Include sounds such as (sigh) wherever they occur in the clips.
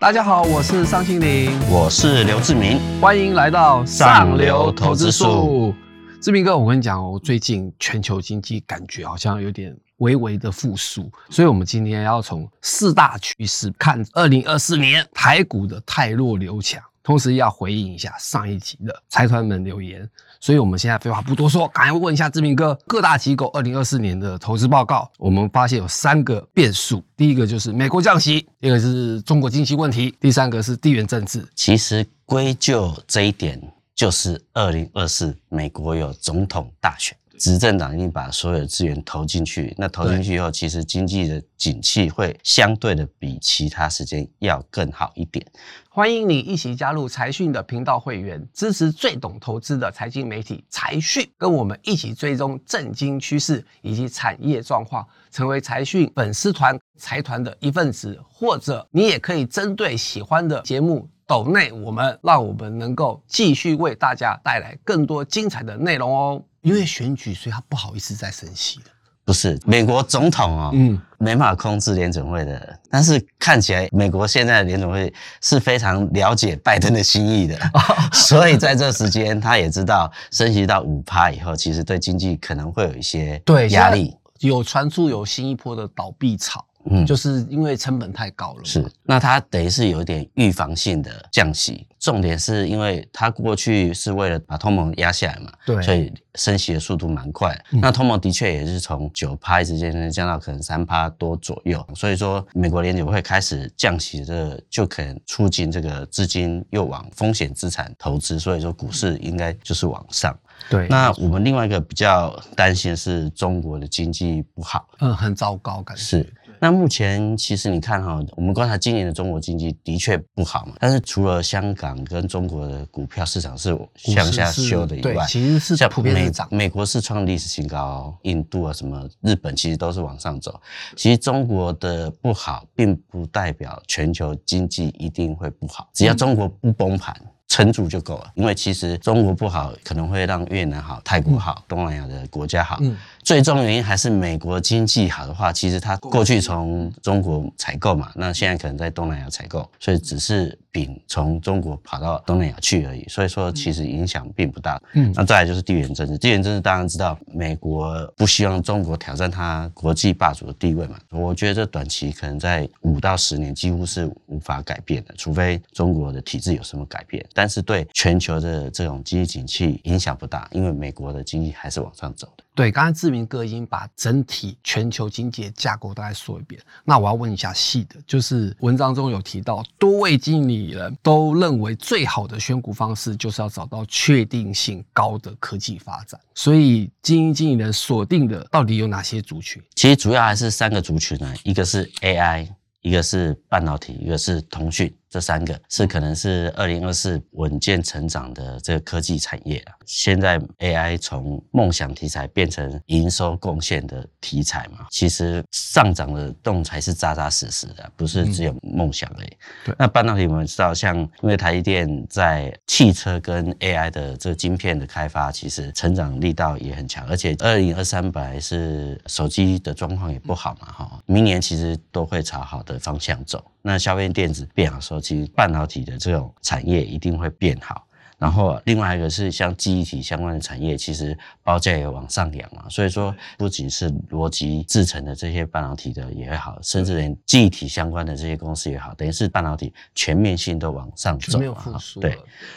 大家好，我是尚庆林，我是刘志明，欢迎来到上流投资术。志明哥，我跟你讲哦，最近全球经济感觉好像有点微微的复苏，所以我们今天要从四大趋势看二零二四年台股的泰弱流强。同时要回应一下上一集的财团们留言，所以我们现在废话不多说，赶快问一下志明哥，各大机构二零二四年的投资报告，我们发现有三个变数，第一个就是美国降息，第二个是中国经济问题，第三个是地缘政治。其实归咎这一点，就是二零二四美国有总统大选。执政党已经把所有的资源投进去，那投进去以后，其实经济的景气会相对的比其他时间要更好一点。欢迎你一起加入财讯的频道会员，支持最懂投资的财经媒体财讯，跟我们一起追踪震惊趋势以及产业状况，成为财讯粉丝团财团的一份子。或者你也可以针对喜欢的节目抖内我们，让我们能够继续为大家带来更多精彩的内容哦。因为选举，所以他不好意思再升息了。不是美国总统哦，嗯，没办法控制联准会的。但是看起来，美国现在的联准会是非常了解拜登的心意的，(laughs) 所以在这时间，他也知道升息到五趴以后，其实对经济可能会有一些对压力。有传出有新一波的倒闭潮。嗯，就是因为成本太高了。是，那它等于是有一点预防性的降息，重点是因为它过去是为了把通膨压下来嘛，对，所以升息的速度蛮快。那通膨的确也是从九趴直接降到可能三趴多左右，所以说美国联储会开始降息，这就可能促进这个资金又往风险资产投资，所以说股市应该就是往上。对，那我们另外一个比较担心是中国的经济不好，嗯，很糟糕，感觉是。那目前其实你看哈，我们观察今年的中国经济的确不好嘛。但是除了香港跟中国的股票市场是向下修的以外，其实是像普遍涨。美国是创历史新高，印度啊什么日本其实都是往上走。其实中国的不好，并不代表全球经济一定会不好，只要中国不崩盘。撑住就够了，因为其实中国不好，可能会让越南好、泰国好、东南亚的国家好。嗯，最终原因还是美国经济好的话，其实它过去从中国采购嘛，那现在可能在东南亚采购，所以只是饼从中国跑到东南亚去而已。所以说，其实影响并不大。嗯，那再来就是地缘政治，地缘政治当然知道，美国不希望中国挑战它国际霸主的地位嘛。我觉得这短期可能在五到十年几乎是无法改变的，除非中国的体制有什么改变。但是对全球的这种经济景气影响不大，因为美国的经济还是往上走的。对，刚才志明哥已经把整体全球经济的架构大概说一遍。那我要问一下细的，就是文章中有提到，多位经理人都认为最好的选股方式就是要找到确定性高的科技发展。所以，精英经理人锁定的到底有哪些族群？其实主要还是三个族群呢，一个是 AI，一个是半导体，一个是通讯。这三个是可能是二零二四稳健成长的这个科技产业啊。现在 AI 从梦想题材变成营收贡献的题材嘛，其实上涨的动才是扎扎实实的，不是只有梦想而那半导体我们知道，像因为台积电在汽车跟 AI 的这个晶片的开发，其实成长力道也很强，而且二零二三本来是手机的状况也不好嘛，哈，明年其实都会朝好的方向走。那消费电子变好时候，其实半导体的这种产业一定会变好。然后另外一个是像记忆体相关的产业，其实报价也往上扬嘛。所以说，不仅是逻辑制成的这些半导体的也好，甚至连记忆体相关的这些公司也好，等于是半导体全面性都往上走啊。对，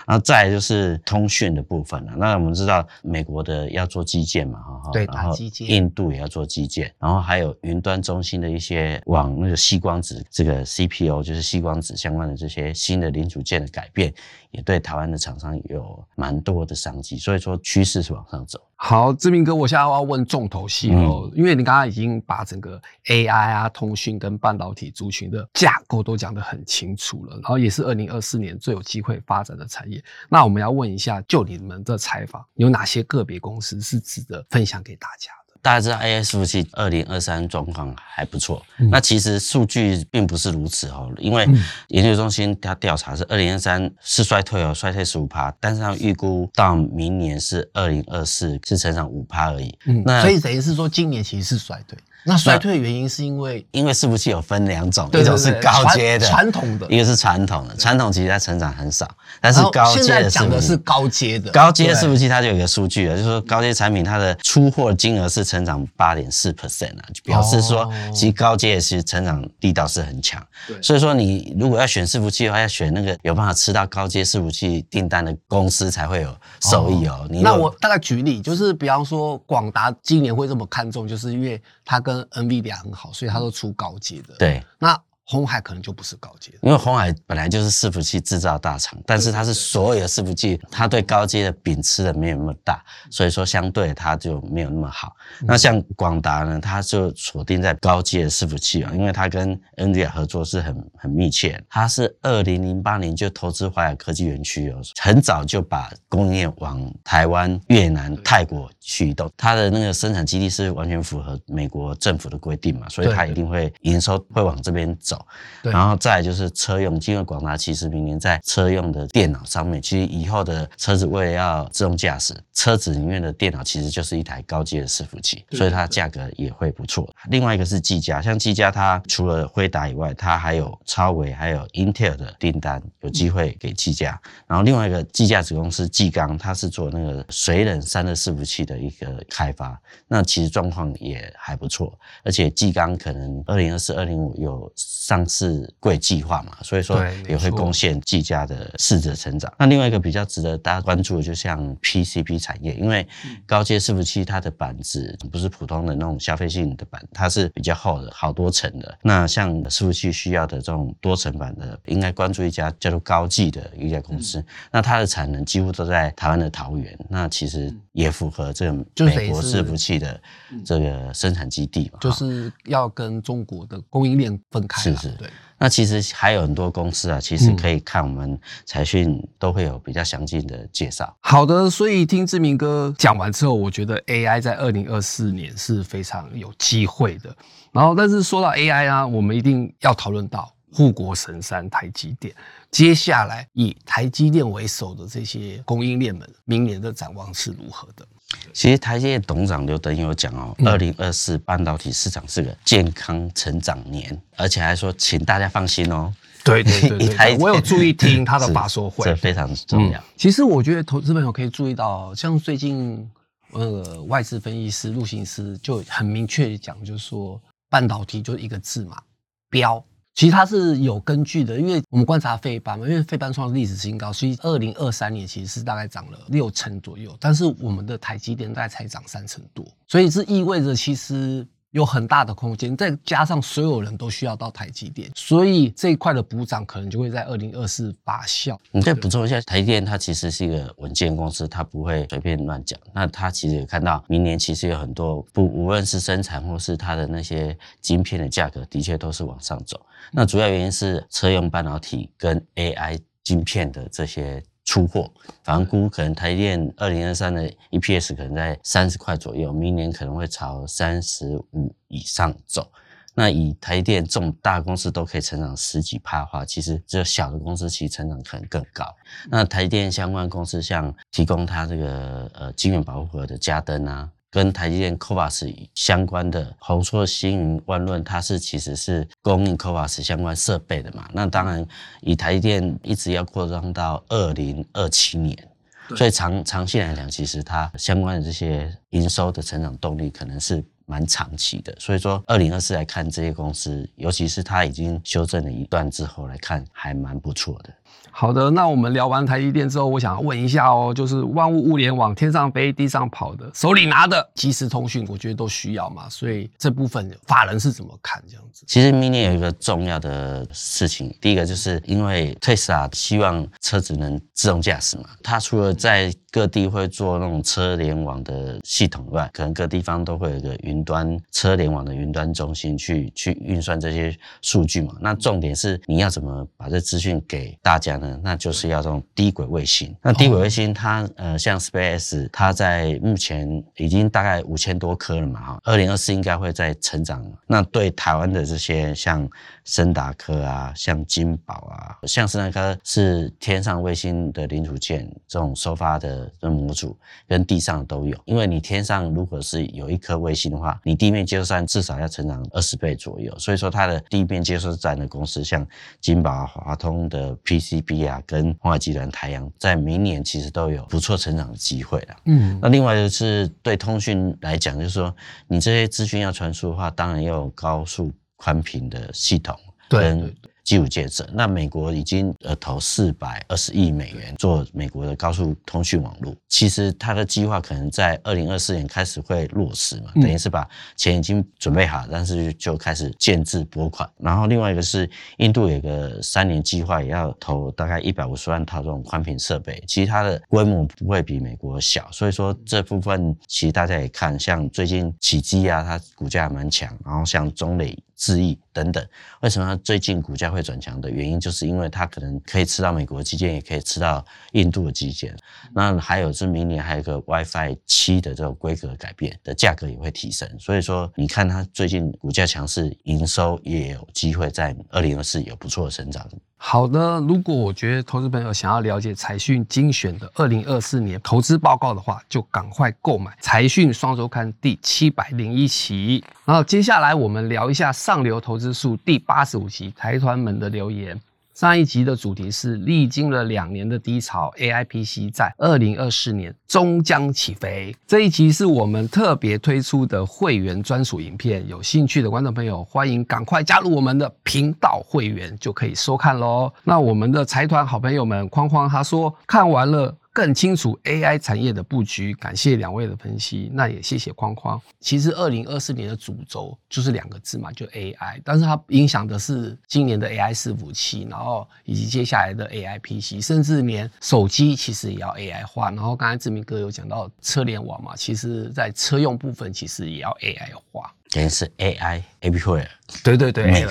然后再就是通讯的部分了。那我们知道美国的要做基建嘛，哈，对，然后印度也要做基建，然后还有云端中心的一些往那个细光子这个 CPU 就是细光子相关的这些新的零组件的改变。也对台湾的厂商有蛮多的商机，所以说趋势是往上走。好，志明哥，我现在要问重头戏哦，因为你刚刚已经把整个 AI 啊、通讯跟半导体族群的架构都讲得很清楚了，然后也是二零二四年最有机会发展的产业。那我们要问一下，就你们的采访，有哪些个别公司是值得分享给大家？大家知道 AS 服务器二零二三状况还不错，那其实数据并不是如此哦，因为研究中心它调查是二零二三是衰退哦，衰退十五趴，但是它预估到明年是二零二四是成长五趴而已。嗯，那所以等于是说今年其实是衰退。那衰退的原因是因为因为伺服器有分两种，一种是高阶的传传统的一个是传统的，传统其实它成长很少，但是高阶的讲的是高阶的，高阶伺服器它就有一个数据了，就是说高阶产品它的出货金额是成长八点四 percent 啊，就表示说哦其实高阶其实成长力道是很强。对所以说你如果要选伺服器的话，要选那个有办法吃到高阶伺服器订单的公司才会有收益哦。你那我大概举例，就是比方说广达今年会这么看重，就是因为它跟 NVIDIA 很好，所以它都出高阶的。，对。那红海可能就不是高阶。因为红海本来就是伺服器制造大厂，但是它是所有的伺服器，它对高阶的饼吃的没有那么大，所以说相对它就没有那么好。那像广达呢，它就锁定在高阶的伺服器啊，因为它跟 NVIDIA 合作是很很密切。它是二零零八年就投资华海科技园区哦，很早就把供应链往台湾、越南、泰国去移动。它的那个生产基地是完全符合美国政府的规定嘛，所以它一定会营收会往这边走。对然后再就是车用，因为广达其实明年在车用的电脑上面，其实以后的车子为了要自动驾驶，车子里面的电脑其实就是一台高阶的伺服器，所以它价格也会不错。另外一个是技嘉，像技嘉它除了辉达以外，它还有超微还有 Intel 的订单，有机会给技嘉。然后另外一个技嘉子公司技刚，它是做那个水冷散热伺服器的一个开发，那其实状况也还不错，而且技刚可能二零二四、二零五有上市贵计划嘛，所以说也会贡献技嘉的市值成长。那另外一个比较值得大家关注的，就像 PCB 产业，因为高阶伺服器它的板子不是普通的那种消费性的板，它是比较厚的，好多层的。那像伺服器需要的这种多层板的，应该关注一家叫做高技的一家公司。那它的产能几乎都在台湾的桃园，那其实也符合这个美国伺服器的这个生产基地嘛。就是要跟中国的供应链分开啦是是对。那其实还有很多公司啊，其实可以看我们财讯都会有比较详尽的介绍。好的，所以听志明哥讲完之后，我觉得 AI 在二零二四年是非常有机会的。然后，但是说到 AI 啊，我们一定要讨论到护国神山台积电。接下来以台积电为首的这些供应链们，明年的展望是如何的？其实台积电董事长刘德英有讲哦，嗯二零二四半导体市场是个健康成长年，而且还说请大家放心哦。对对对 (laughs) 我有注意听他的 (laughs) 是发说会，这非常重要。嗯。其实我觉得投资朋友可以注意到，像最近那个外资分析师陆行师就很明确地讲，就是说半导体就一个字嘛，标。其实它是有根据的，因为我们观察费班嘛，因为费班创历史新高，所以二零二三年其实是大概涨了六成左右，但是我们的台积电大概才涨三成多，所以这意味着其实有很大的空间，再加上所有人都需要到台积电，所以这一块的补涨可能就会在二零二四发酵。你再补充一下，台积电它其实是一个稳健公司，它不会随便乱讲。那它其实也看到明年其实有很多不，无论是生产或是它的那些晶片的价格，的确都是往上走。那主要原因是车用半导体跟 AI 晶片的这些出货，反正估可能台电二零二三的 EPS 可能在三十块左右，明年可能会朝三十五以上走。那以台电这种大公司都可以成长十几趴的话，其实只有小的公司其实成长可能更高。那台电相关公司像提供它这个呃晶圆保护盒的嘉登啊，跟台积电 CoVAS 相关的宏硕、星云、万润，它是其实是供应 CoVAS 相关设备的嘛。那当然，以台积电一直要扩张到二零二七年。所以长长期来讲，其实它相关的这些营收的成长动力可能是蛮长期的。所以说，二零二四来看这些公司，尤其是它已经修正了一段之后来看，还蛮不错的。好的，那我们聊完台积电之后，我想问一下哦，就是万物物联网，天上飞，地上跑的，手里拿的即时通讯，我觉得都需要嘛，所以这部分法人是怎么看这样子？其实明年有一个重要的事情，第一个就是因为 Tesla 希望车子能自动驾驶嘛，它除了在各地会做那种车联网的系统以外，可能各地方都会有一个云端车联网的云端中心去去运算这些数据嘛。那重点是你要怎么把这资讯给大家呢？那就是要这种低轨卫星。那低轨卫星它呃像 Space，它在目前已经大概五千多颗了嘛哈，二零二四应该会在成长。那对台湾的这些像森达科啊，像金宝啊，像森达科是天上卫星的零组件，这种收发的这模组跟地上都有。因为你天上如果是有一颗卫星的话，话，你地面接收站至少要成长二十倍左右。所以说，它的地面接收站的公司，像金宝、华通的 PCB 啊，跟华集团、台阳，在明年其实都有不错成长的机会了。嗯，那另外就是对通讯来讲，就是说你这些资讯要传输的话，当然要有高速宽频的系统。对。基础建设，那美国已经呃投四百二十亿美元做美国的高速通讯网络。其实它的计划可能在二零二四年开始会落实嘛，等于是把钱已经准备好，但是就开始建制拨款。然后另外一个是印度有个三年计划，也要投大概一百五十万套这种宽频设备。其实它的规模不会比美国小，所以说这部分其实大家也看，像最近起基啊，它股价蛮强，然后像中磊。智毅等等，为什么它最近股价会转强的原因，就是因为它可能可以吃到美国的基建，也可以吃到印度的基建。那还有是明年还有个 WiFi 七的这种规格改变的价格也会提升。所以说，你看它最近股价强势，营收也有机会在二零二四有不错的成长。好的，如果我觉得投资朋友想要了解财讯精选的二零二四年投资报告的话，就赶快购买财讯双周刊第七百零一期。然后接下来我们聊一下上流投资数第八十五期财团们的留言。上一集的主题是历经了两年的低潮，AI PC 在二零二四年终将起飞。这一集是我们特别推出的会员专属影片，有兴趣的观众朋友欢迎赶快加入我们的频道会员，就可以收看喽。那我们的财团好朋友们，框框他说看完了。更清楚 AI 产业的布局，感谢两位的分析，那也谢谢框框。其实二零二四年的主轴就是两个字嘛，就 AI，但是它影响的是今年的 AI 伺服器，然后以及接下来的 AI PC，甚至连手机其实也要 AI 化。然后刚才志明哥有讲到车联网嘛，其实在车用部分其实也要 AI 化。肯定是 AI A P 会，对对对，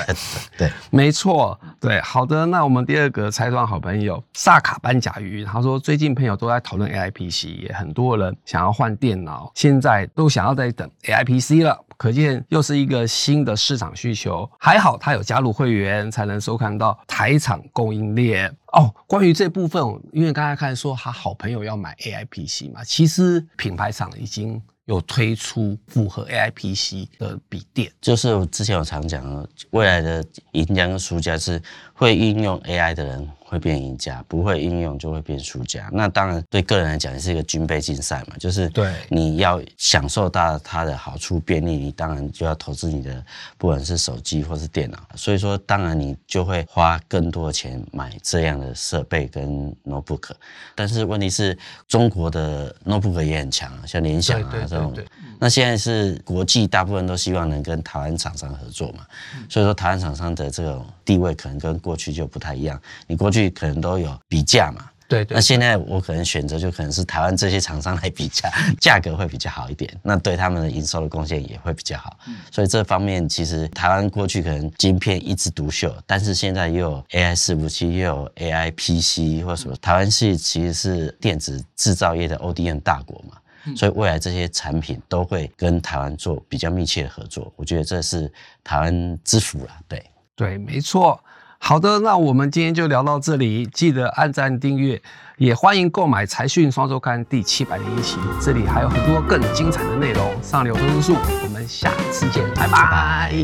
对，没错，对，好的，那我们第二个拆装好朋友萨卡班甲鱼，他说最近朋友都在讨论 A I P C，也很多人想要换电脑，现在都想要在等 A I P C 了，可见又是一个新的市场需求。还好他有加入会员，才能收看到台厂供应链哦。关于这部分，因为刚才看说他好朋友要买 A I P C 嘛，其实品牌厂已经。有推出符合 AI PC 的笔电，就是之前我常讲的，未来的赢家跟输家是会应用 AI 的人。会变赢家，不会应用就会变输家。那当然对个人来讲也是一个军备竞赛嘛，就是对你要享受到它的好处便利，你当然就要投资你的不管是手机或是电脑。所以说，当然你就会花更多的钱买这样的设备跟 notebook。但是问题是，中国的 notebook 也很强，像联想啊这种。那现在是国际大部分都希望能跟台湾厂商合作嘛，所以说台湾厂商的这种地位可能跟过去就不太一样。你过去可能都有比价嘛，对对。那现在我可能选择就可能是台湾这些厂商来比价，价格会比较好一点，那对他们的营收的贡献也会比较好。所以这方面其实台湾过去可能晶片一枝独秀，但是现在又有 AI 伺服器，又有 AI PC 或什么，台湾是其实是电子制造业的 ODM 大国嘛，所以未来这些产品都会跟台湾做比较密切的合作。我觉得这是台湾之福了，对对，没错。好的，那我们今天就聊到这里。记得按赞订阅，也欢迎购买《财讯双周刊》第七百零一期，这里还有很多更精彩的内容。上流投资术，我们下次见，拜拜。